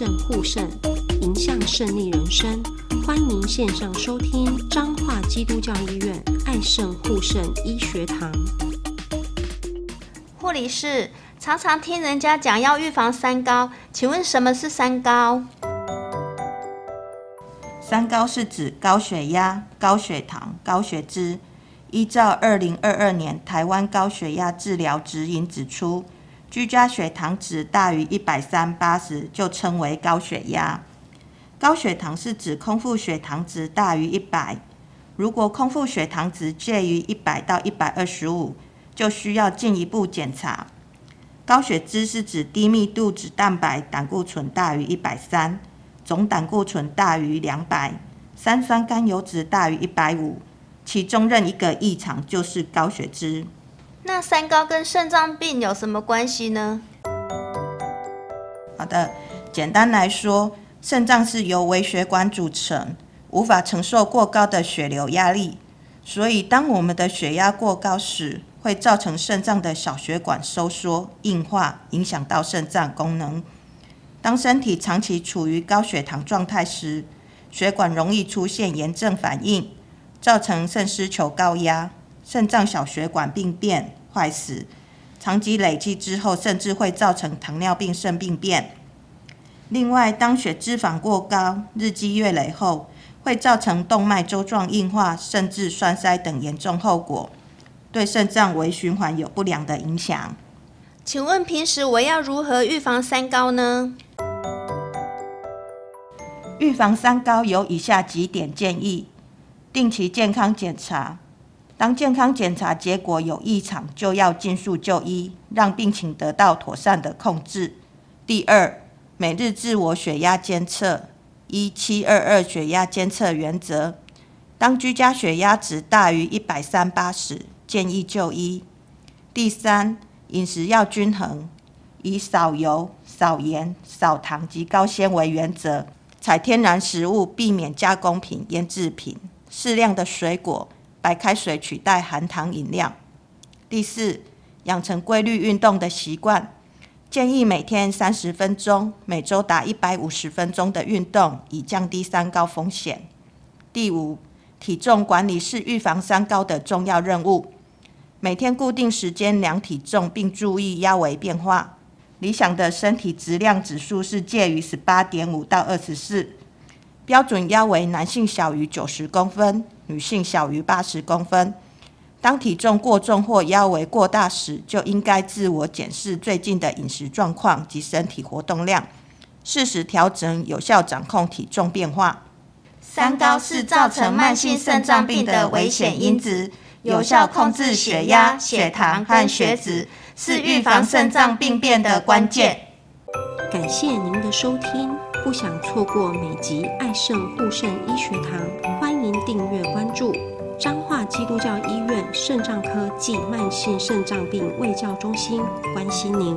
肾护肾，迎向胜利人生。欢迎线上收听彰化基督教医院爱肾护肾医学堂。护理师常常听人家讲要预防三高，请问什么是三高？三高是指高血压、高血糖、高血脂。依照二零二二年台湾高血压治疗指引指出，居家血糖值大于一百三八十就称为高血压。高血糖是指空腹血糖值大于一百，如果空腹血糖值介于一百到一百二十五，就需要进一步检查。高血脂是指低密度脂蛋白胆固醇大于一百三，总胆固醇大于两百，三酸甘油酯大于一百五。其中任一个异常就是高血脂。那三高跟肾脏病有什么关系呢？好的，简单来说，肾脏是由微血管组成，无法承受过高的血流压力，所以当我们的血压过高时，会造成肾脏的小血管收缩、硬化，影响到肾脏功能。当身体长期处于高血糖状态时，血管容易出现炎症反应。造成肾丝球高压、肾脏小血管病变坏死，长期累积之后，甚至会造成糖尿病肾病变。另外，当血脂肪过高，日积月累后，会造成动脉粥状硬化，甚至栓塞等严重后果，对肾脏微循环有不良的影响。请问平时我要如何预防三高呢？预防三高有以下几点建议。定期健康检查，当健康检查结果有异常，就要尽速就医，让病情得到妥善的控制。第二，每日自我血压监测，一七二二血压监测原则，当居家血压值大于一百三八时，建议就医。第三，饮食要均衡，以少油、少盐、少糖及高纤维原则，采天然食物，避免加工品、腌制品。适量的水果、白开水取代含糖饮料。第四，养成规律运动的习惯，建议每天三十分钟，每周达一百五十分钟的运动，以降低三高风险。第五，体重管理是预防三高的重要任务，每天固定时间量体重，并注意腰围变化。理想的身体质量指数是介于十八点五到二十四。标准腰围，男性小于九十公分，女性小于八十公分。当体重过重或腰围过大时，就应该自我检视最近的饮食状况及身体活动量，适时调整，有效掌控体重变化。三高是造成慢性肾脏病的危险因子，有效控制血压、血糖和血脂，是预防肾脏病变的关键。感谢您的收听。不想错过每集爱肾护肾医学堂，欢迎订阅关注彰化基督教医院肾脏科暨慢性肾脏病卫教中心，关心您。